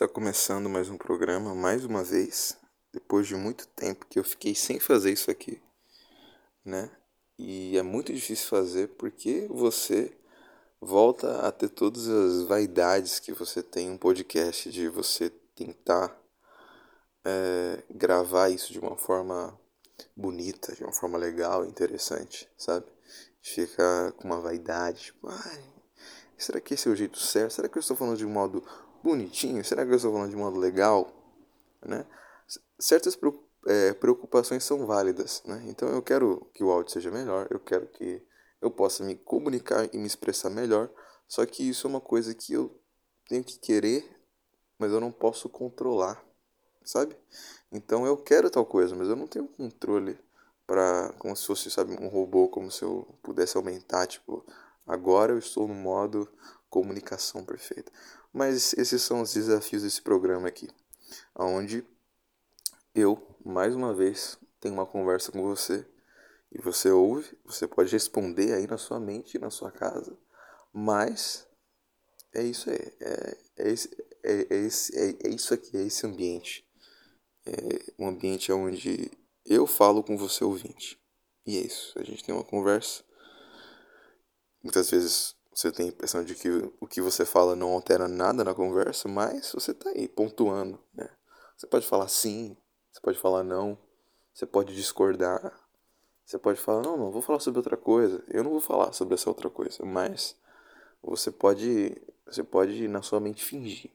Está começando mais um programa, mais uma vez, depois de muito tempo que eu fiquei sem fazer isso aqui, né? E é muito difícil fazer porque você volta a ter todas as vaidades que você tem em um podcast, de você tentar é, gravar isso de uma forma bonita, de uma forma legal, interessante, sabe? Fica com uma vaidade, tipo, ai, será que esse é o jeito certo? Será que eu estou falando de um modo bonitinho? Será que eu estou falando de modo legal? Né? Certas é, preocupações são válidas, né? Então eu quero que o áudio seja melhor, eu quero que eu possa me comunicar e me expressar melhor, só que isso é uma coisa que eu tenho que querer, mas eu não posso controlar, sabe? Então eu quero tal coisa, mas eu não tenho controle para como se fosse, sabe, um robô, como se eu pudesse aumentar, tipo, agora eu estou no modo comunicação perfeita. Mas esses são os desafios desse programa aqui, onde eu, mais uma vez, tenho uma conversa com você e você ouve, você pode responder aí na sua mente, na sua casa, mas é isso aí, é, é, esse, é, é, esse, é, é isso aqui, é esse ambiente. É um ambiente onde eu falo com você ouvinte. E é isso, a gente tem uma conversa. Muitas vezes você tem a impressão de que o que você fala não altera nada na conversa, mas você está aí pontuando, né? Você pode falar sim, você pode falar não, você pode discordar, você pode falar não, não, vou falar sobre outra coisa. Eu não vou falar sobre essa outra coisa, mas você pode, você pode na sua mente fingir.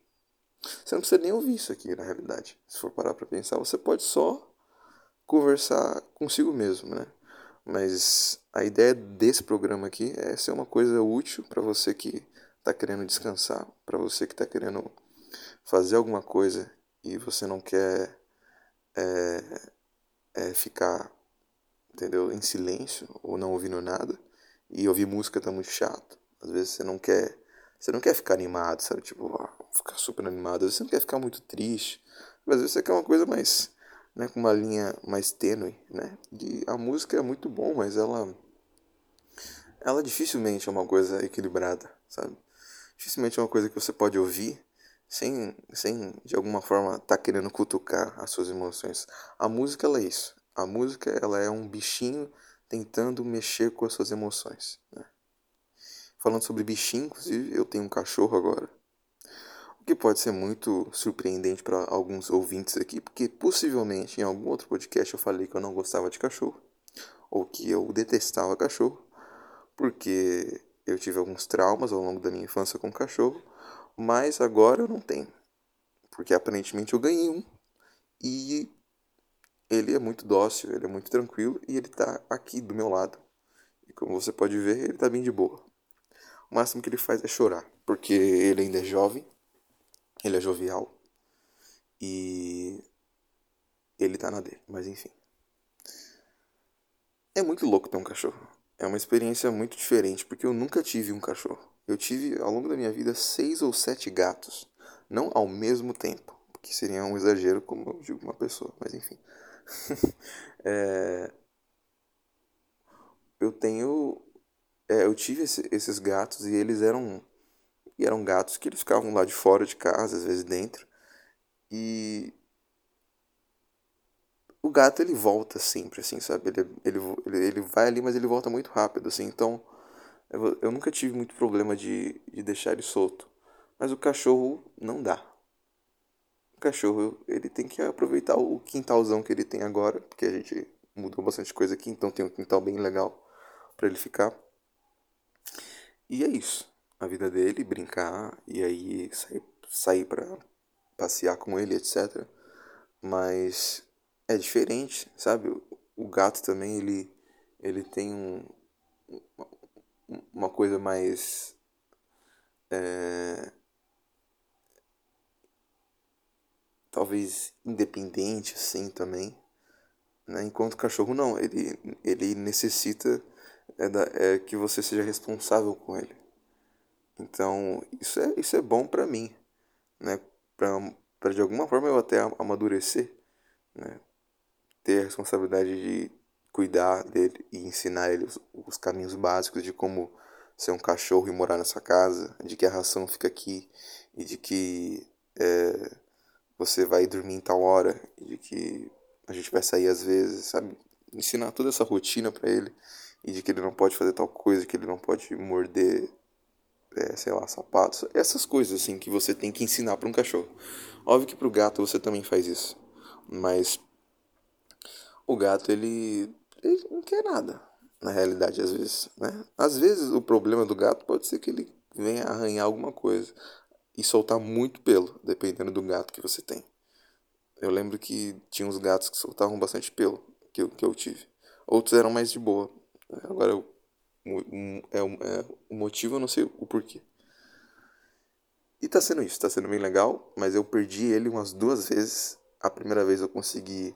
Você não precisa nem ouvir isso aqui, na realidade. Se for parar para pensar, você pode só conversar consigo mesmo, né? Mas a ideia desse programa aqui é ser uma coisa útil para você que está querendo descansar, para você que está querendo fazer alguma coisa e você não quer é, é, ficar, entendeu, em silêncio ou não ouvindo nada. E ouvir música tá muito chato. Às vezes você não quer, você não quer ficar animado, sabe? Tipo, ficar super animado. Às vezes você não quer ficar muito triste. Às vezes você quer uma coisa mais né, com uma linha mais tênue, né? De, a música é muito bom, mas ela ela dificilmente é uma coisa equilibrada, sabe? Dificilmente é uma coisa que você pode ouvir sem, sem de alguma forma tá querendo cutucar as suas emoções. A música ela é isso. A música ela é um bichinho tentando mexer com as suas emoções. Né? Falando sobre bichinho, inclusive, eu tenho um cachorro agora que pode ser muito surpreendente para alguns ouvintes aqui, porque possivelmente em algum outro podcast eu falei que eu não gostava de cachorro, ou que eu detestava cachorro, porque eu tive alguns traumas ao longo da minha infância com cachorro, mas agora eu não tenho, porque aparentemente eu ganhei um e ele é muito dócil, ele é muito tranquilo e ele está aqui do meu lado. E como você pode ver, ele está bem de boa. O máximo que ele faz é chorar, porque ele ainda é jovem ele é jovial. E ele tá na dele, mas enfim. É muito louco ter um cachorro. É uma experiência muito diferente, porque eu nunca tive um cachorro. Eu tive, ao longo da minha vida, seis ou sete gatos. Não ao mesmo tempo, que seria um exagero, como eu digo uma pessoa, mas enfim. é... Eu tenho. É, eu tive esse, esses gatos e eles eram e eram gatos que eles ficavam lá de fora de casa, às vezes dentro. E o gato ele volta sempre, assim, sabe? Ele, ele, ele, ele vai ali, mas ele volta muito rápido, assim. Então eu, eu nunca tive muito problema de, de deixar ele solto. Mas o cachorro não dá. O cachorro ele tem que aproveitar o quintalzão que ele tem agora, porque a gente mudou bastante coisa aqui, então tem um quintal bem legal para ele ficar. E é isso a vida dele, brincar e aí sair, sair para passear com ele, etc. Mas é diferente, sabe? O gato também ele ele tem um, uma coisa mais é, talvez independente assim também, né? Enquanto o cachorro não, ele ele necessita é, da, é que você seja responsável com ele. Então, isso é, isso é bom para mim, né? Para de alguma forma eu até amadurecer, né? Ter a responsabilidade de cuidar dele e ensinar ele os, os caminhos básicos de como ser um cachorro e morar nessa casa, de que a ração fica aqui e de que é, você vai dormir em tal hora, de que a gente vai sair às vezes, sabe? Ensinar toda essa rotina para ele e de que ele não pode fazer tal coisa, que ele não pode morder, é, sei lá, sapatos, essas coisas assim que você tem que ensinar para um cachorro. Óbvio que pro gato você também faz isso, mas o gato ele, ele não quer nada, na realidade às vezes, né? Às vezes o problema do gato pode ser que ele venha arranhar alguma coisa e soltar muito pelo, dependendo do gato que você tem. Eu lembro que tinha uns gatos que soltavam bastante pelo que eu, que eu tive. Outros eram mais de boa. Agora, eu, é, é, o motivo eu não sei o porquê. E tá sendo isso, tá sendo bem legal, mas eu perdi ele umas duas vezes. A primeira vez eu consegui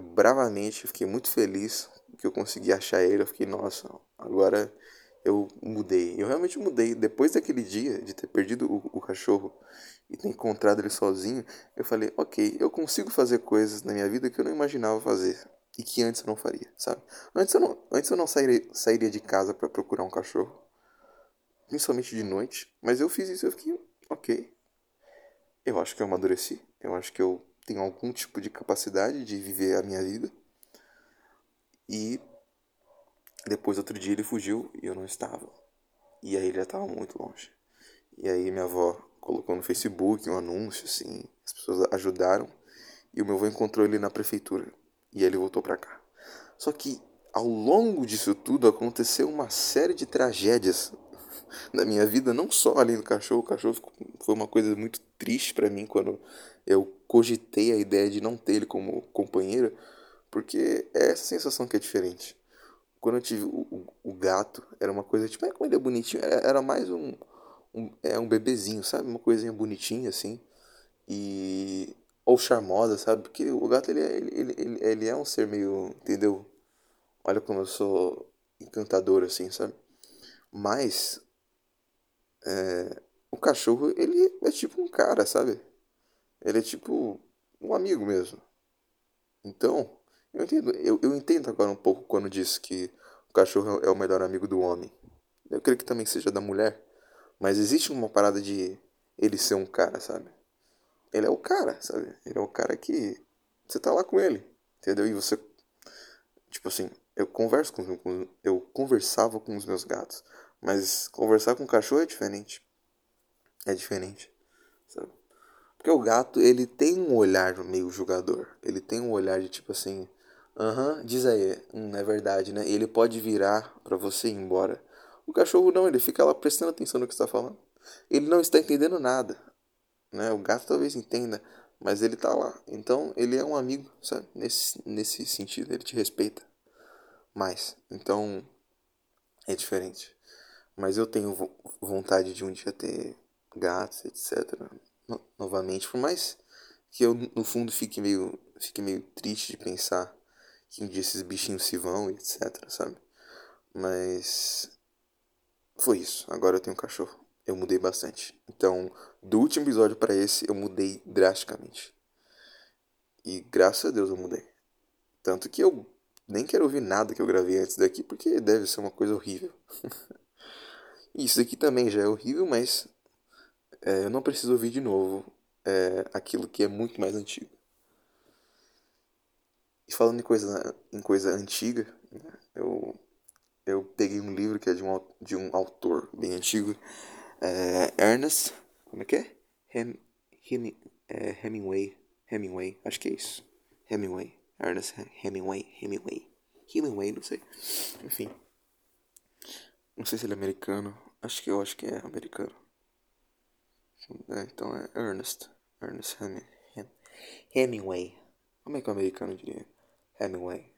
bravamente, fiquei muito feliz que eu consegui achar ele. Eu fiquei, nossa, agora eu mudei. Eu realmente mudei. Depois daquele dia de ter perdido o, o, cachorro e ter encontrado ele sozinho, eu falei, ok, eu consigo fazer coisas na minha vida que eu não imaginava fazer e que antes eu não faria, sabe? Antes eu não, antes eu não sairia, sairia de casa para procurar um cachorro, principalmente de noite, mas eu fiz isso e eu fiquei, ok. Eu acho que eu amadureci, eu acho que eu tenho algum tipo de capacidade de viver a minha vida. E depois, outro dia, ele fugiu e eu não estava. E aí ele já estava muito longe. E aí minha avó colocou no Facebook um anúncio, assim, as pessoas ajudaram. E o meu avô encontrou ele na prefeitura. E ele voltou para cá. Só que ao longo disso tudo aconteceu uma série de tragédias na minha vida, não só além do cachorro. O cachorro foi uma coisa muito triste para mim quando eu cogitei a ideia de não ter ele como companheiro, porque é essa sensação que é diferente quando eu tive o, o, o, gato, era uma coisa tipo, é como ele é bonitinho, era, era mais um, um, é um bebezinho, sabe? Uma coisinha bonitinha assim. E. Ou charmosa, sabe? Porque o gato ele, é, ele, ele, ele, ele é um ser meio. Entendeu? Olha como eu sou encantador assim, sabe? Mas. É, o cachorro, ele é tipo um cara, sabe? Ele é tipo um amigo mesmo. Então, eu entendo, eu, eu entendo agora um pouco quando diz que o cachorro é o melhor amigo do homem. Eu creio que também seja da mulher. Mas existe uma parada de ele ser um cara, sabe? Ele é o cara, sabe? Ele é o cara que você tá lá com ele, entendeu? E você, tipo assim, eu converso com, com eu conversava com os meus gatos, mas conversar com o cachorro é diferente. É diferente, sabe? Porque o gato, ele tem um olhar meio julgador. Ele tem um olhar de tipo assim, Aham, uhum, diz aí. Hum, é verdade, né? Ele pode virar para você ir embora. O cachorro não, ele fica lá prestando atenção no que está falando. Ele não está entendendo nada. Né? O gato talvez entenda, mas ele tá lá. Então ele é um amigo, sabe? Nesse, nesse sentido, ele te respeita mais. Então é diferente. Mas eu tenho vontade de um dia ter gatos, etc. No, novamente, por mais que eu no fundo fique meio, fique meio triste de pensar que um dia esses bichinhos se vão, etc, sabe? Mas foi isso. Agora eu tenho um cachorro. Eu mudei bastante. Então, do último episódio para esse, eu mudei drasticamente. E graças a Deus eu mudei. Tanto que eu nem quero ouvir nada que eu gravei antes daqui, porque deve ser uma coisa horrível. isso aqui também já é horrível, mas é, eu não preciso ouvir de novo é, aquilo que é muito mais antigo. E falando em coisa, em coisa antiga, né, eu, eu peguei um livro que é de um, de um autor bem antigo, é, Ernest, como é que é? Hem, Hem, é, Hemingway, Hemingway, acho que é isso, Hemingway, Ernest Hemingway, Hemingway, Hemingway, não sei, enfim, não sei se ele é americano, acho que eu acho que é americano, é, então é Ernest, Ernest Hemingway, como é que o americano diria? Hemingway.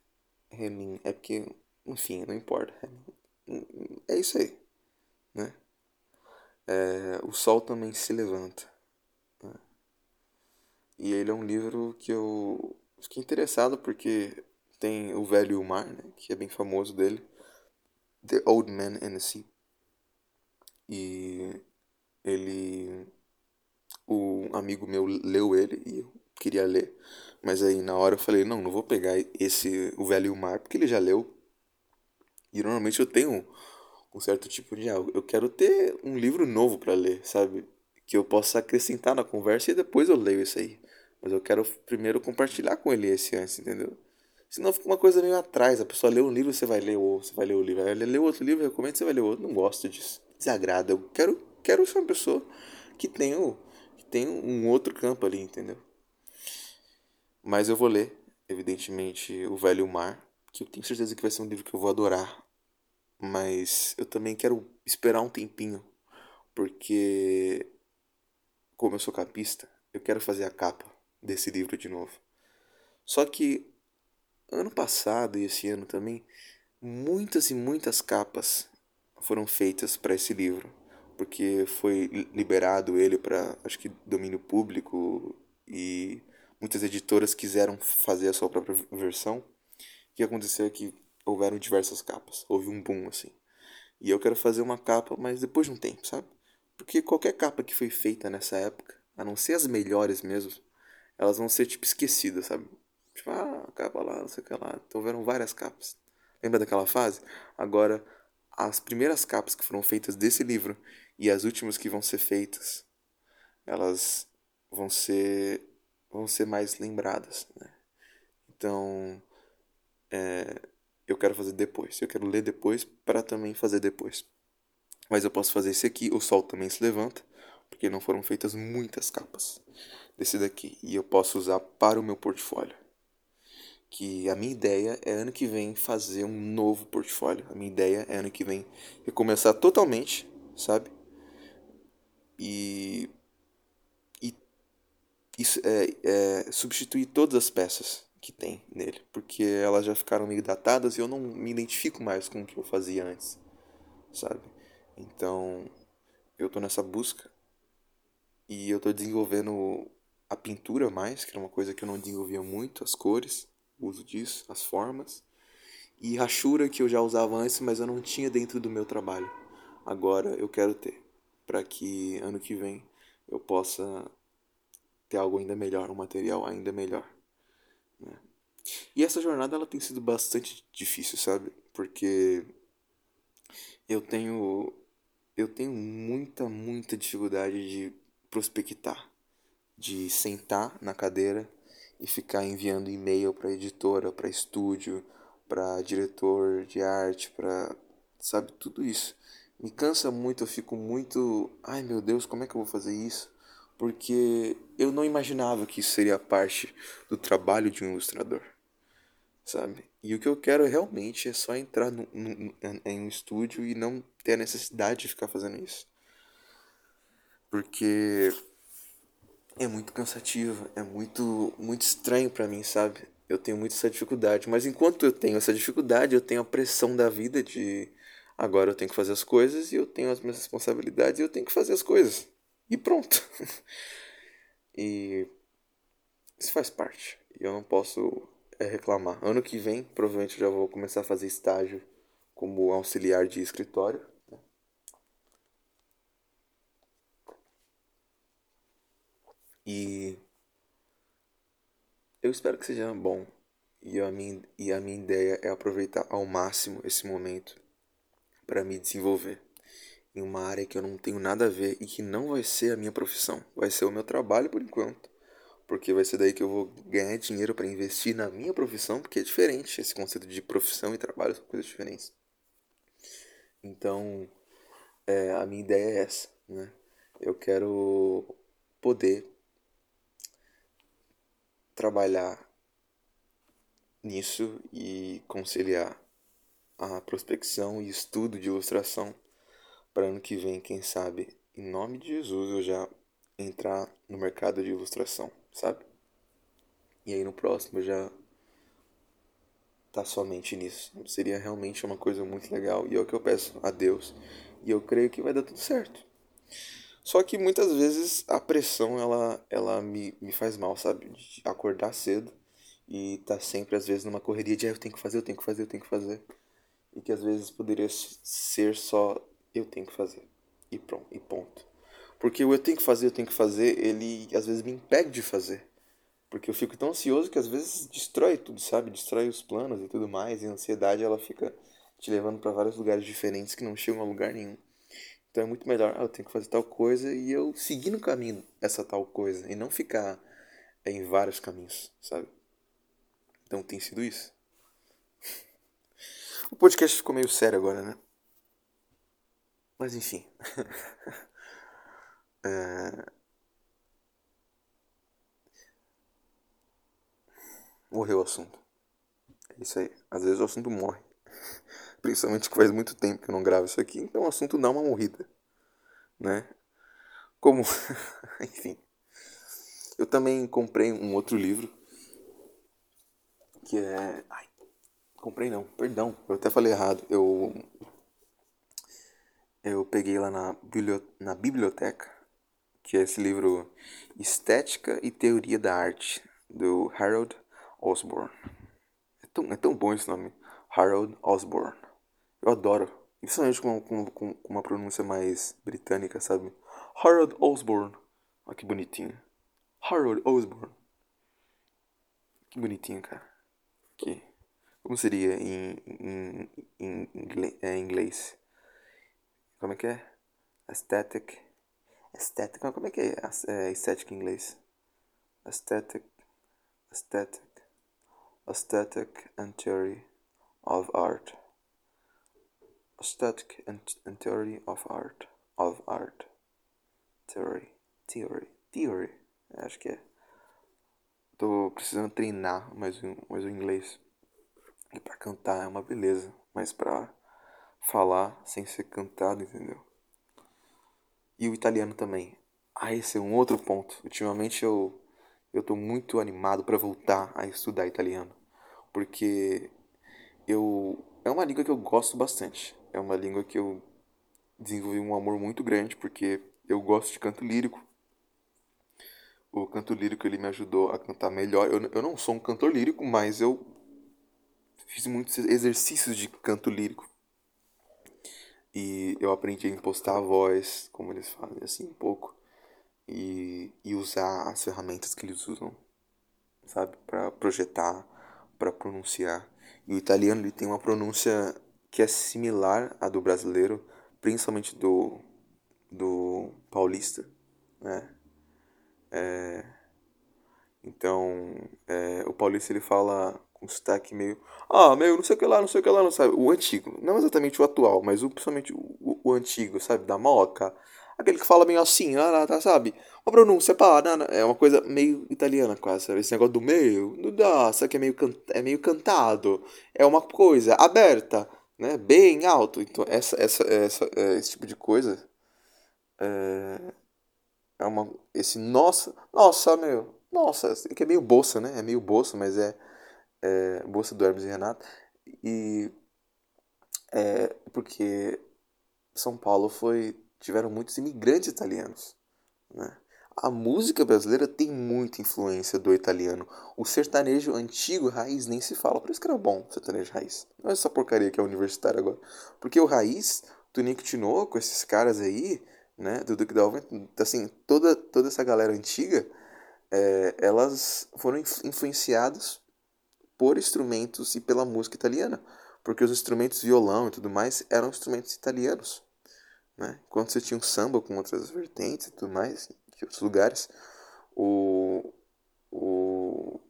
Heming, é porque, enfim, não importa. É isso aí, né? É, o Sol também se levanta. Né? E ele é um livro que eu fiquei interessado porque tem o Velho e o Mar, né? Que é bem famoso dele. The Old Man and the Sea. E ele... O amigo meu leu ele e eu queria ler. Mas aí na hora eu falei, não, não vou pegar esse O Velho e o Mar, porque ele já leu. E normalmente eu tenho um certo tipo de ah, eu quero ter um livro novo para ler, sabe? que eu possa acrescentar na conversa e depois eu leio isso aí. Mas eu quero primeiro compartilhar com ele esse antes, entendeu? Senão fica uma coisa meio atrás. A pessoa lê um livro, você vai ler ou você vai ler o livro. Aí lê outro livro, recomendo, você vai ler outro. Não gosto disso. Desagrada. Eu quero, quero ser uma pessoa que tem, que tem um outro campo ali, entendeu? Mas eu vou ler, evidentemente, O Velho Mar, que eu tenho certeza que vai ser um livro que eu vou adorar. Mas eu também quero esperar um tempinho, porque como eu sou capista, eu quero fazer a capa desse livro de novo. Só que ano passado e esse ano também, muitas e muitas capas foram feitas para esse livro, porque foi liberado ele para, acho que, domínio público e muitas editoras quiseram fazer a sua própria versão. O que aconteceu é que houveram diversas capas, houve um boom assim. E eu quero fazer uma capa, mas depois de um tempo, sabe? Porque qualquer capa que foi feita nessa época, a não ser as melhores mesmo, elas vão ser tipo esquecidas, sabe? Tipo, ah, capa lá, não sei o que lá. Então houveram várias capas. Lembra daquela fase? Agora, as primeiras capas que foram feitas desse livro e as últimas que vão ser feitas, elas vão ser vão ser mais lembradas, né? Então, é, eu quero fazer depois. Eu quero ler depois para também fazer depois. Mas eu posso fazer esse aqui, o sol também se levanta, porque não foram feitas muitas capas desse daqui e eu posso usar para o meu portfólio que a minha ideia é ano que vem fazer um novo portfólio. A minha ideia é ano que vem recomeçar totalmente, sabe? E, e isso é, é substituir todas as peças que tem nele, porque elas já ficaram meio datadas e eu não me identifico mais com o que eu fazia antes, sabe? Então, eu tô nessa busca e eu tô desenvolvendo a pintura mais, que era uma coisa que eu não desenvolvia muito, as cores uso disso, as formas. E rachura que eu já usava antes, mas eu não tinha dentro do meu trabalho. Agora eu quero ter, para que ano que vem eu possa ter algo ainda melhor, um material ainda melhor. E essa jornada ela tem sido bastante difícil, sabe? Porque eu tenho eu tenho muita, muita dificuldade de prospectar, de sentar na cadeira e ficar enviando e-mail para editora, para estúdio, para diretor de arte, para sabe tudo isso. Me cansa muito, eu fico muito, ai meu Deus, como é que eu vou fazer isso? Porque eu não imaginava que isso seria parte do trabalho de um ilustrador, sabe? E o que eu quero realmente é só entrar no, no, em um estúdio e não ter a necessidade de ficar fazendo isso. Porque é muito cansativo, é muito muito estranho para mim, sabe? Eu tenho muito essa dificuldade, mas enquanto eu tenho essa dificuldade, eu tenho a pressão da vida de agora eu tenho que fazer as coisas e eu tenho as minhas responsabilidades e eu tenho que fazer as coisas. E pronto. e isso faz parte. Eu não posso é, reclamar. Ano que vem, provavelmente eu já vou começar a fazer estágio como auxiliar de escritório. E eu espero que seja bom. E a minha, e a minha ideia é aproveitar ao máximo esse momento para me desenvolver em uma área que eu não tenho nada a ver e que não vai ser a minha profissão. Vai ser o meu trabalho por enquanto. Porque vai ser daí que eu vou ganhar dinheiro para investir na minha profissão, porque é diferente. Esse conceito de profissão e trabalho são coisas diferentes. Então, é, a minha ideia é essa, né? Eu quero poder trabalhar nisso e conciliar a prospecção e estudo de ilustração para ano que vem, quem sabe, em nome de Jesus, eu já entrar no mercado de ilustração, sabe? E aí no próximo eu já tá somente nisso. Seria realmente uma coisa muito legal e é o que eu peço a Deus e eu creio que vai dar tudo certo. Só que muitas vezes a pressão ela, ela me, me faz mal, sabe? De acordar cedo e tá sempre, às vezes, numa correria de ah, eu tenho que fazer, eu tenho que fazer, eu tenho que fazer. E que às vezes poderia ser só eu tenho que fazer. E pronto, e ponto. Porque o eu tenho que fazer, eu tenho que fazer, ele às vezes me impede de fazer. Porque eu fico tão ansioso que às vezes destrói tudo, sabe? Destrói os planos e tudo mais. E a ansiedade ela fica te levando para vários lugares diferentes que não chegam a lugar nenhum. Então é muito melhor, ah, eu tenho que fazer tal coisa e eu seguir no caminho essa tal coisa e não ficar em vários caminhos, sabe? Então tem sido isso. O podcast ficou meio sério agora, né? Mas enfim. é... Morreu o assunto. É isso aí. Às vezes o assunto morre. Principalmente que faz muito tempo que eu não gravo isso aqui, então o assunto dá uma morrida. Né? Como. Enfim. Eu também comprei um outro livro. Que é. Ai, comprei não, perdão, eu até falei errado. Eu. Eu peguei lá na, na biblioteca, que é esse livro Estética e Teoria da Arte, do Harold Osborne. É tão, é tão bom esse nome, Harold Osborne. Eu adoro. Principalmente com, com, com uma pronúncia mais britânica, sabe? Harold Osborne. Olha que bonitinho. Harold Osborne. Que bonitinho, cara. Que, como seria em, em, em, em é, inglês? Como é que é? Aesthetic. Aesthetic. Como é que é, é estética em inglês? Aesthetic. Aesthetic. Aesthetic and theory of art. Aesthetic and, and theory of art. Of art. Theory. Theory. Theory. Acho que é. Tô precisando treinar mais o, mais o inglês. E pra cantar é uma beleza. Mas pra falar sem ser cantado, entendeu? E o italiano também. Ah, esse é um outro ponto. Ultimamente eu, eu tô muito animado para voltar a estudar italiano. Porque eu é uma língua que eu gosto bastante. É uma língua que eu desenvolvi um amor muito grande porque eu gosto de canto lírico. O canto lírico ele me ajudou a cantar melhor. Eu, eu não sou um cantor lírico, mas eu fiz muitos exercícios de canto lírico. E eu aprendi a impostar a voz, como eles fazem, assim, um pouco. E, e usar as ferramentas que eles usam, sabe? para projetar, para pronunciar. E o italiano ele tem uma pronúncia que é similar à do brasileiro, principalmente do, do paulista, né? É, então, é, o paulista ele fala com sotaque meio. Ah, meio não sei o que lá, não sei o que lá, não sabe? O antigo. Não exatamente o atual, mas o, principalmente o, o, o antigo, sabe? Da moca. Aquele que fala meio assim, ah, tá, sabe? Uma pronúncia, pá, não, não, é uma coisa meio italiana quase, sabe? Esse negócio do meio, não dá, sabe que é meio, can, é meio cantado. É uma coisa aberta, né? Bem alto. Então, essa, essa, essa, é, esse tipo de coisa é, é uma. Esse nossa, nossa, meu, nossa, que é meio bolsa, né? É meio bolsa, mas é, é bolsa do Hermes e Renato. E é porque São Paulo foi tiveram muitos imigrantes italianos, né? A música brasileira tem muita influência do italiano. O sertanejo antigo, raiz, nem se fala. Por isso que era bom sertanejo raiz. Não é essa porcaria que é universitário agora. Porque o raiz, Tunico Tinoco, esses caras aí, né, do Duque da assim, toda, toda essa galera antiga, é, elas foram influenciadas por instrumentos e pela música italiana, porque os instrumentos violão e tudo mais eram instrumentos italianos, né? Enquanto você tinha um samba com outras vertentes e tudo mais, de outros lugares, o, o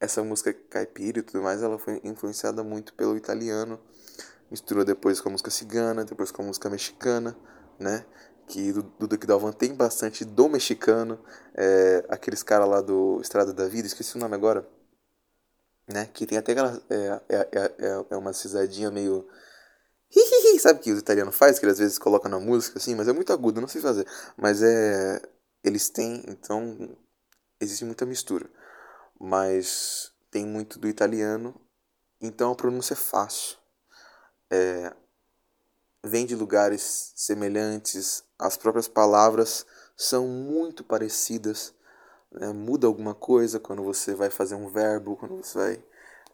essa música caipira e tudo mais, ela foi influenciada muito pelo italiano, misturou depois com a música cigana, depois com a música mexicana, né? que do, Duque Dalvan tem bastante do mexicano, é, aqueles caras lá do Estrada da Vida, esqueci o nome agora, né? Que tem até aquela. É, é, é, é uma cisadinha meio. Sabe que os italianos fazem? Que eles às vezes colocam na música assim, mas é muito agudo, não sei fazer. Mas é. Eles têm, então. Existe muita mistura. Mas tem muito do italiano, então a pronúncia é fácil. É, vem de lugares semelhantes, as próprias palavras são muito parecidas. Né? Muda alguma coisa quando você vai fazer um verbo, quando você vai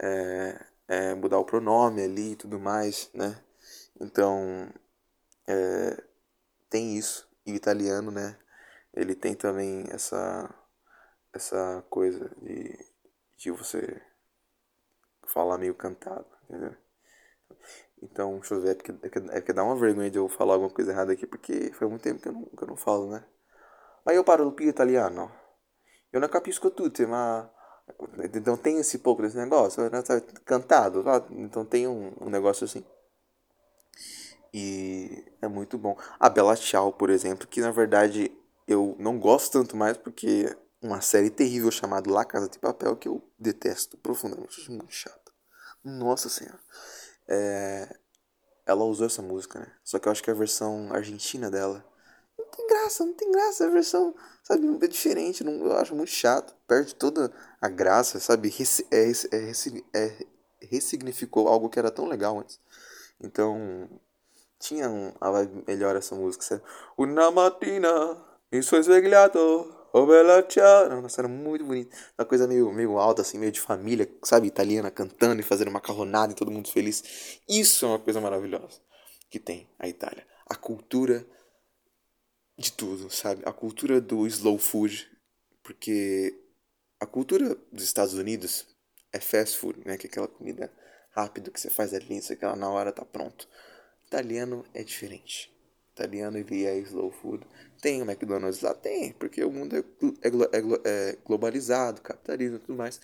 é, é, mudar o pronome ali e tudo mais, né? Então, é, tem isso. E o italiano, né? Ele tem também essa, essa coisa de, de você falar meio cantado, entendeu? Então, deixa eu ver, é porque, é, que, é que dá uma vergonha de eu falar alguma coisa errada aqui, porque faz muito tempo que eu não, que eu não falo, né? Mas eu parlo più italiano. Eu não capisco tudo, mas... Então tem esse pouco desse negócio, né? cantado, então tem um, um negócio assim. E é muito bom. A Bela Tchau, por exemplo, que na verdade eu não gosto tanto mais porque uma série terrível chamada La Casa de Papel que eu detesto profundamente, muito chato. Nossa senhora. É... Ela usou essa música, né? Só que eu acho que a versão argentina dela não tem graça, não tem graça. A versão, sabe, é diferente. Não, eu acho muito chato. Perde toda a graça, sabe? É, é, é, ressignificou algo que era tão legal antes. Então, tinha um, a vibe melhor essa música. Sabe? Una mattina, mi sono svegliato. Nossa, era muito bonito. Uma coisa meio, meio alta, assim, meio de família, sabe? Italiana cantando e fazendo macarronada e todo mundo feliz. Isso é uma coisa maravilhosa que tem a Itália. A cultura de tudo, sabe? A cultura do slow food. Porque a cultura dos Estados Unidos é fast food, né? Que é aquela comida rápida que você faz ali, isso aquela na hora tá pronto. Italiano é diferente. Italiano ele é slow food. Tem o McDonald's lá? Tem, porque o mundo é, é, é, é globalizado, capitalismo e tudo mais.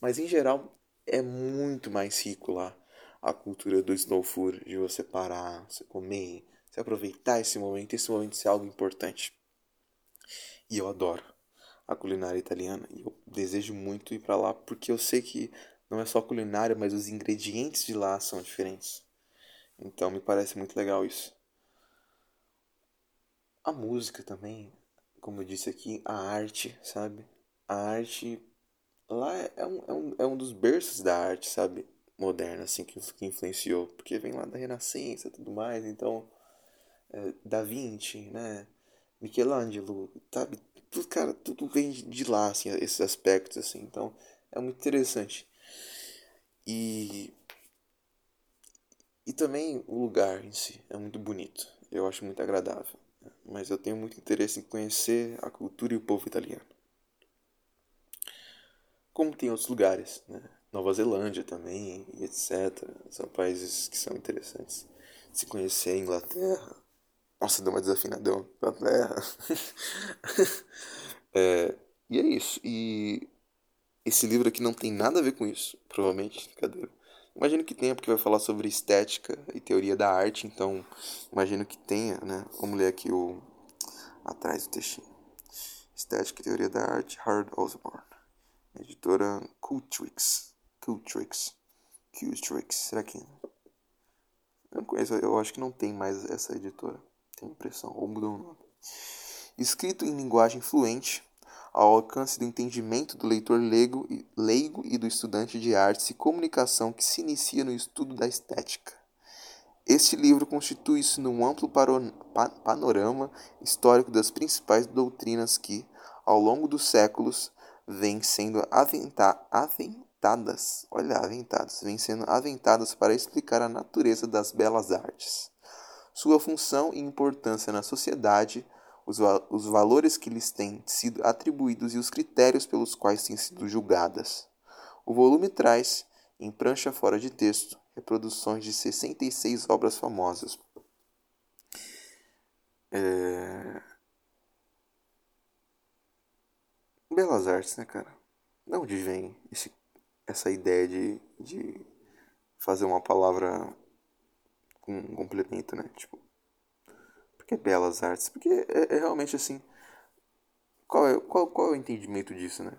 Mas em geral é muito mais rico lá a cultura do slow food, de você parar, você comer, você aproveitar esse momento, esse momento ser algo importante. E eu adoro a culinária italiana e eu desejo muito ir para lá porque eu sei que não é só culinária, mas os ingredientes de lá são diferentes. Então me parece muito legal isso. A música também, como eu disse aqui, a arte, sabe? A arte lá é um, é um, é um dos berços da arte, sabe? Moderna, assim, que, que influenciou. Porque vem lá da Renascença e tudo mais, então. É, da Vinci, né? Michelangelo, sabe? Tudo, cara, tudo vem de lá, assim, esses aspectos, assim. Então, é muito interessante. E e também o lugar em si é muito bonito, eu acho muito agradável. Mas eu tenho muito interesse em conhecer a cultura e o povo italiano. Como tem outros lugares, né? Nova Zelândia também, etc. São países que são interessantes. Se conhecer Inglaterra. Nossa, deu uma desafinadão. É, e é isso. E esse livro aqui não tem nada a ver com isso, provavelmente. Cadê? Imagino que tenha, porque vai falar sobre estética e teoria da arte, então imagino que tenha, né? Vamos ler aqui o. atrás do textinho. Estética e teoria da arte, Harold Osborne. Editora Cultrix. Cultrix. Cultrix. Será que. Eu não conheço, eu acho que não tem mais essa editora. Tenho impressão, ou mudou o nome. Escrito em linguagem fluente, ao alcance do entendimento do leitor leigo, leigo e do estudante de artes e comunicação que se inicia no estudo da estética. Este livro constitui-se num amplo panorama histórico das principais doutrinas que, ao longo dos séculos, vêm sendo aventa aventadas, olha, aventadas, vêm sendo aventadas para explicar a natureza das belas artes, sua função e importância na sociedade, os, os valores que lhes têm sido atribuídos e os critérios pelos quais têm sido julgadas. O volume traz, em prancha fora de texto, reproduções de 66 obras famosas. É... Belas artes, né, cara? De onde vem esse, essa ideia de, de fazer uma palavra com um complemento, né? Tipo, que é belas artes? Porque é, é realmente assim. Qual é, qual, qual é o entendimento disso, né?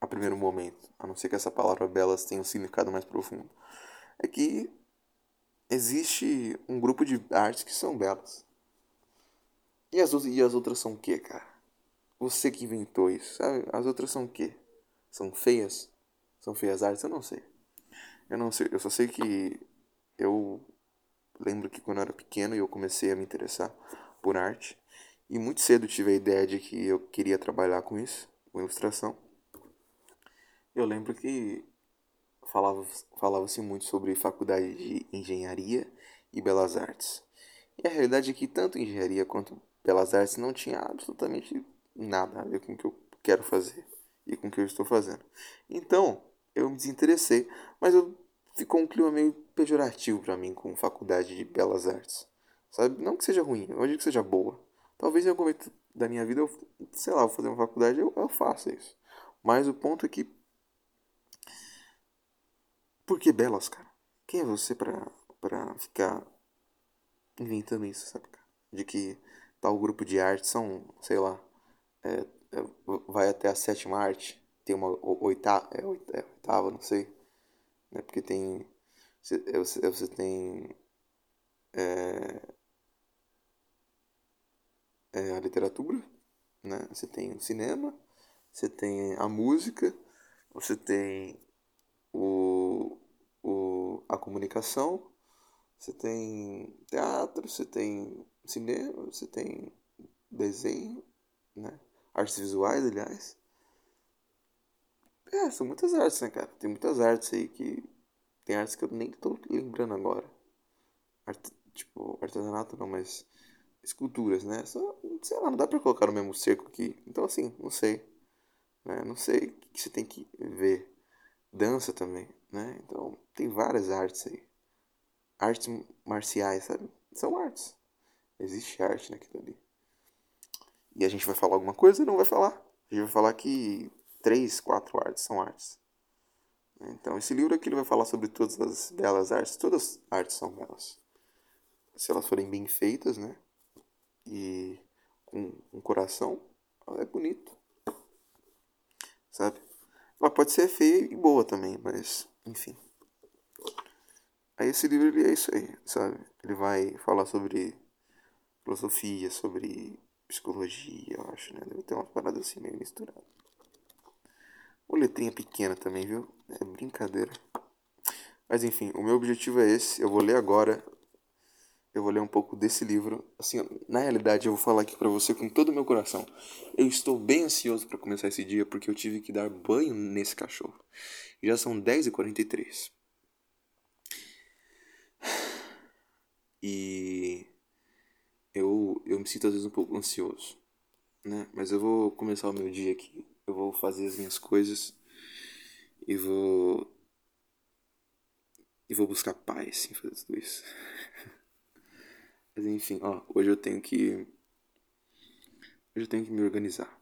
A primeiro momento, a não ser que essa palavra belas tenha um significado mais profundo. É que existe um grupo de artes que são belas. E as, e as outras são o que, cara? Você que inventou isso, sabe? As outras são o que? São feias? São feias artes? Eu não sei. Eu não sei. Eu só sei que eu lembro que quando eu era pequeno eu comecei a me interessar por arte e muito cedo tive a ideia de que eu queria trabalhar com isso, com ilustração. Eu lembro que falava falava-se muito sobre faculdade de engenharia e belas artes. E a realidade é que tanto engenharia quanto belas artes não tinha absolutamente nada a ver com o que eu quero fazer e com o que eu estou fazendo. Então, eu me desinteressei, mas eu ficou um clima meio pejorativo para mim com faculdade de belas artes. Sabe? Não que seja ruim, eu digo que seja boa. Talvez em algum momento da minha vida eu, sei lá, vou fazer uma faculdade, eu, eu faça isso. Mas o ponto é que. Por que belas, cara? Quem é você pra, pra ficar inventando isso, sabe? De que tal grupo de arte são, sei lá, é, é, vai até a sétima arte, tem uma oitava, é, é, oitava, não sei, né? Porque tem, você, é, você, você tem é, é, a literatura, né? Você tem o cinema, você tem a música, você tem o, o, a comunicação, você tem teatro, você tem cinema, você tem desenho, né? Artes visuais, aliás. É, são muitas artes, né, cara? Tem muitas artes aí que. Tem artes que eu nem tô lembrando agora. Arte, tipo, artesanato não, mas. Esculturas, né? Só, sei lá, não dá pra colocar no mesmo cerco aqui. Então, assim, não sei. Né? Não sei o que você tem que ver. Dança também, né? Então, tem várias artes aí artes marciais, sabe? São artes. Existe arte naquilo ali. E a gente vai falar alguma coisa? Não vai falar. A gente vai falar que três, quatro artes são artes. Então, esse livro aqui ele vai falar sobre todas as belas artes. Todas as artes são belas. Se elas forem bem feitas, né? E com um coração, é bonito. Sabe? Ela pode ser feia e boa também, mas enfim. Aí esse livro ele é isso aí, sabe? Ele vai falar sobre filosofia, sobre psicologia, eu acho, né? Deve ter umas paradas assim meio misturadas. Uma letrinha pequena também, viu? É brincadeira. Mas enfim, o meu objetivo é esse. Eu vou ler agora. Eu vou ler um pouco desse livro. Assim, na realidade, eu vou falar aqui para você com todo o meu coração. Eu estou bem ansioso para começar esse dia porque eu tive que dar banho nesse cachorro. Já são 10h43. E eu, eu me sinto às vezes um pouco ansioso, né? Mas eu vou começar o meu dia aqui. Eu vou fazer as minhas coisas e vou e vou buscar paz em fazer tudo isso. Mas enfim, ó, hoje eu tenho que hoje eu tenho que me organizar.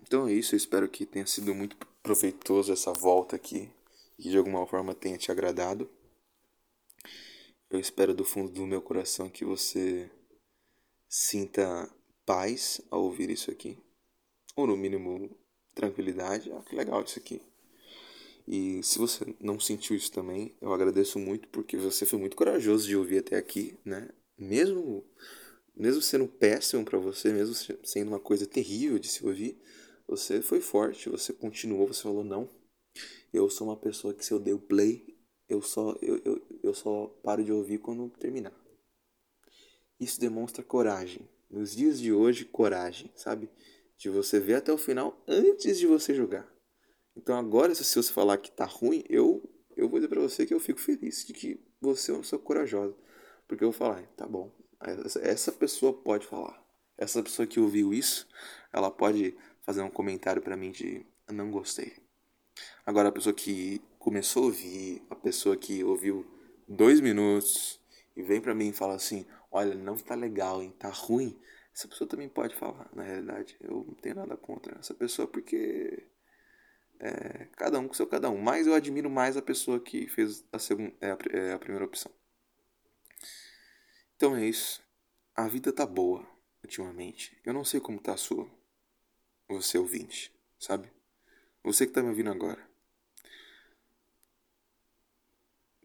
Então é isso, eu espero que tenha sido muito proveitoso essa volta aqui e que de alguma forma tenha te agradado. Eu espero do fundo do meu coração que você sinta paz ao ouvir isso aqui. Ou no mínimo tranquilidade. Ah, que legal isso aqui. E se você não sentiu isso também, eu agradeço muito porque você foi muito corajoso de ouvir até aqui, né? Mesmo mesmo sendo péssimo para você, mesmo sendo uma coisa terrível de se ouvir, você foi forte, você continuou, você falou não. Eu sou uma pessoa que se eu dei o play, eu só, eu, eu, eu só paro de ouvir quando terminar. Isso demonstra coragem. Nos dias de hoje, coragem, sabe? De você ver até o final antes de você jogar. Então agora, se você falar que tá ruim, eu, eu vou dizer pra você que eu fico feliz de que você é uma pessoa corajosa. Porque eu vou falar, tá bom, essa pessoa pode falar. Essa pessoa que ouviu isso, ela pode fazer um comentário para mim de não gostei. Agora a pessoa que começou a ouvir, a pessoa que ouviu dois minutos e vem para mim e fala assim, olha, não tá legal, hein, tá ruim, essa pessoa também pode falar, na realidade. Eu não tenho nada contra essa pessoa porque é, cada um com seu cada um. Mas eu admiro mais a pessoa que fez a, segunda, é, é a primeira opção. Então é isso. A vida tá boa ultimamente. Eu não sei como tá a sua. Você ouvinte, sabe? Você que tá me ouvindo agora.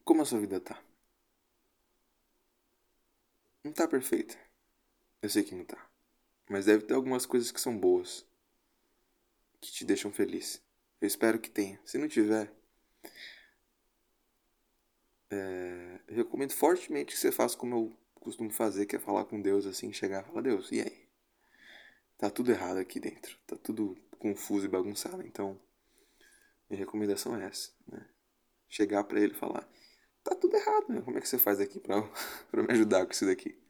Como a sua vida tá? Não tá perfeita. Eu sei que não tá. Mas deve ter algumas coisas que são boas. Que te deixam feliz. Eu espero que tenha. Se não tiver, é, eu recomendo fortemente que você faça como eu costumo fazer, que é falar com Deus assim, chegar e falar, Deus, e aí? Tá tudo errado aqui dentro. Tá tudo confuso e bagunçado. Então, minha recomendação é essa, né? Chegar para ele e falar, tá tudo errado, né? Como é que você faz aqui pra, pra me ajudar com isso daqui?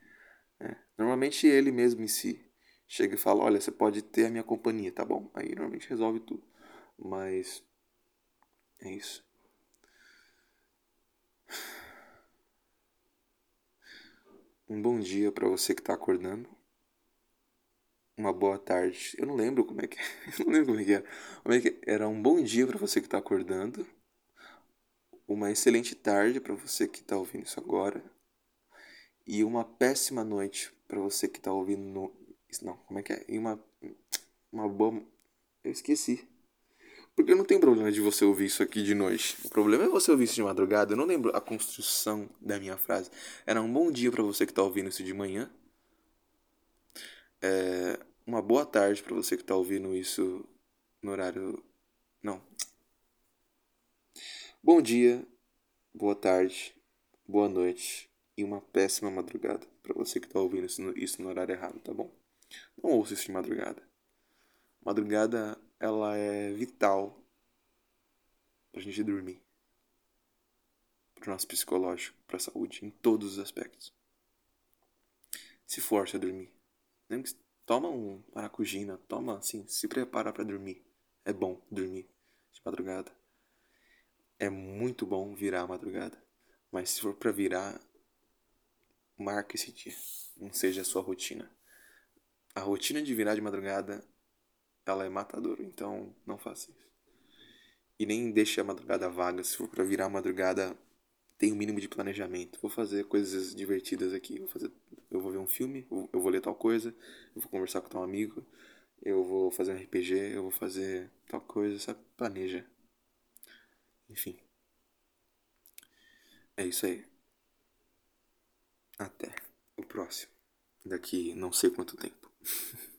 É. Normalmente ele mesmo em si chega e fala: Olha, você pode ter a minha companhia, tá bom? Aí normalmente resolve tudo. Mas. É isso. Um bom dia para você que tá acordando. Uma boa tarde. Eu não lembro como é que Eu não lembro como é que era. Como é que era um bom dia para você que tá acordando. Uma excelente tarde para você que tá ouvindo isso agora e uma péssima noite para você que está ouvindo no... não, como é que é? E uma uma boa eu esqueci. Porque não tem problema de você ouvir isso aqui de noite. O problema é você ouvir isso de madrugada. Eu não lembro a construção da minha frase. Era um bom dia para você que está ouvindo isso de manhã. É uma boa tarde para você que está ouvindo isso no horário. Não. Bom dia, boa tarde, boa noite e uma péssima madrugada para você que está ouvindo isso no, isso no horário errado, tá bom? Não ouça isso de madrugada. Madrugada ela é vital para a gente dormir, para o nosso psicológico, para a saúde, em todos os aspectos. Se force a dormir. Toma um maracujina, toma assim, se prepara para dormir. É bom dormir de madrugada. É muito bom virar a madrugada. Mas se for para virar, marque esse dia. Não seja a sua rotina. A rotina de virar de madrugada ela é matadora, então não faça isso. E nem deixe a madrugada vaga, se for para virar a madrugada, tem o um mínimo de planejamento. Vou fazer coisas divertidas aqui, vou fazer, eu vou ver um filme, eu vou ler tal coisa, eu vou conversar com tal amigo, eu vou fazer um RPG, eu vou fazer tal coisa, sabe? Planeja. Enfim. É isso aí. Até o próximo. Daqui não sei quanto tempo.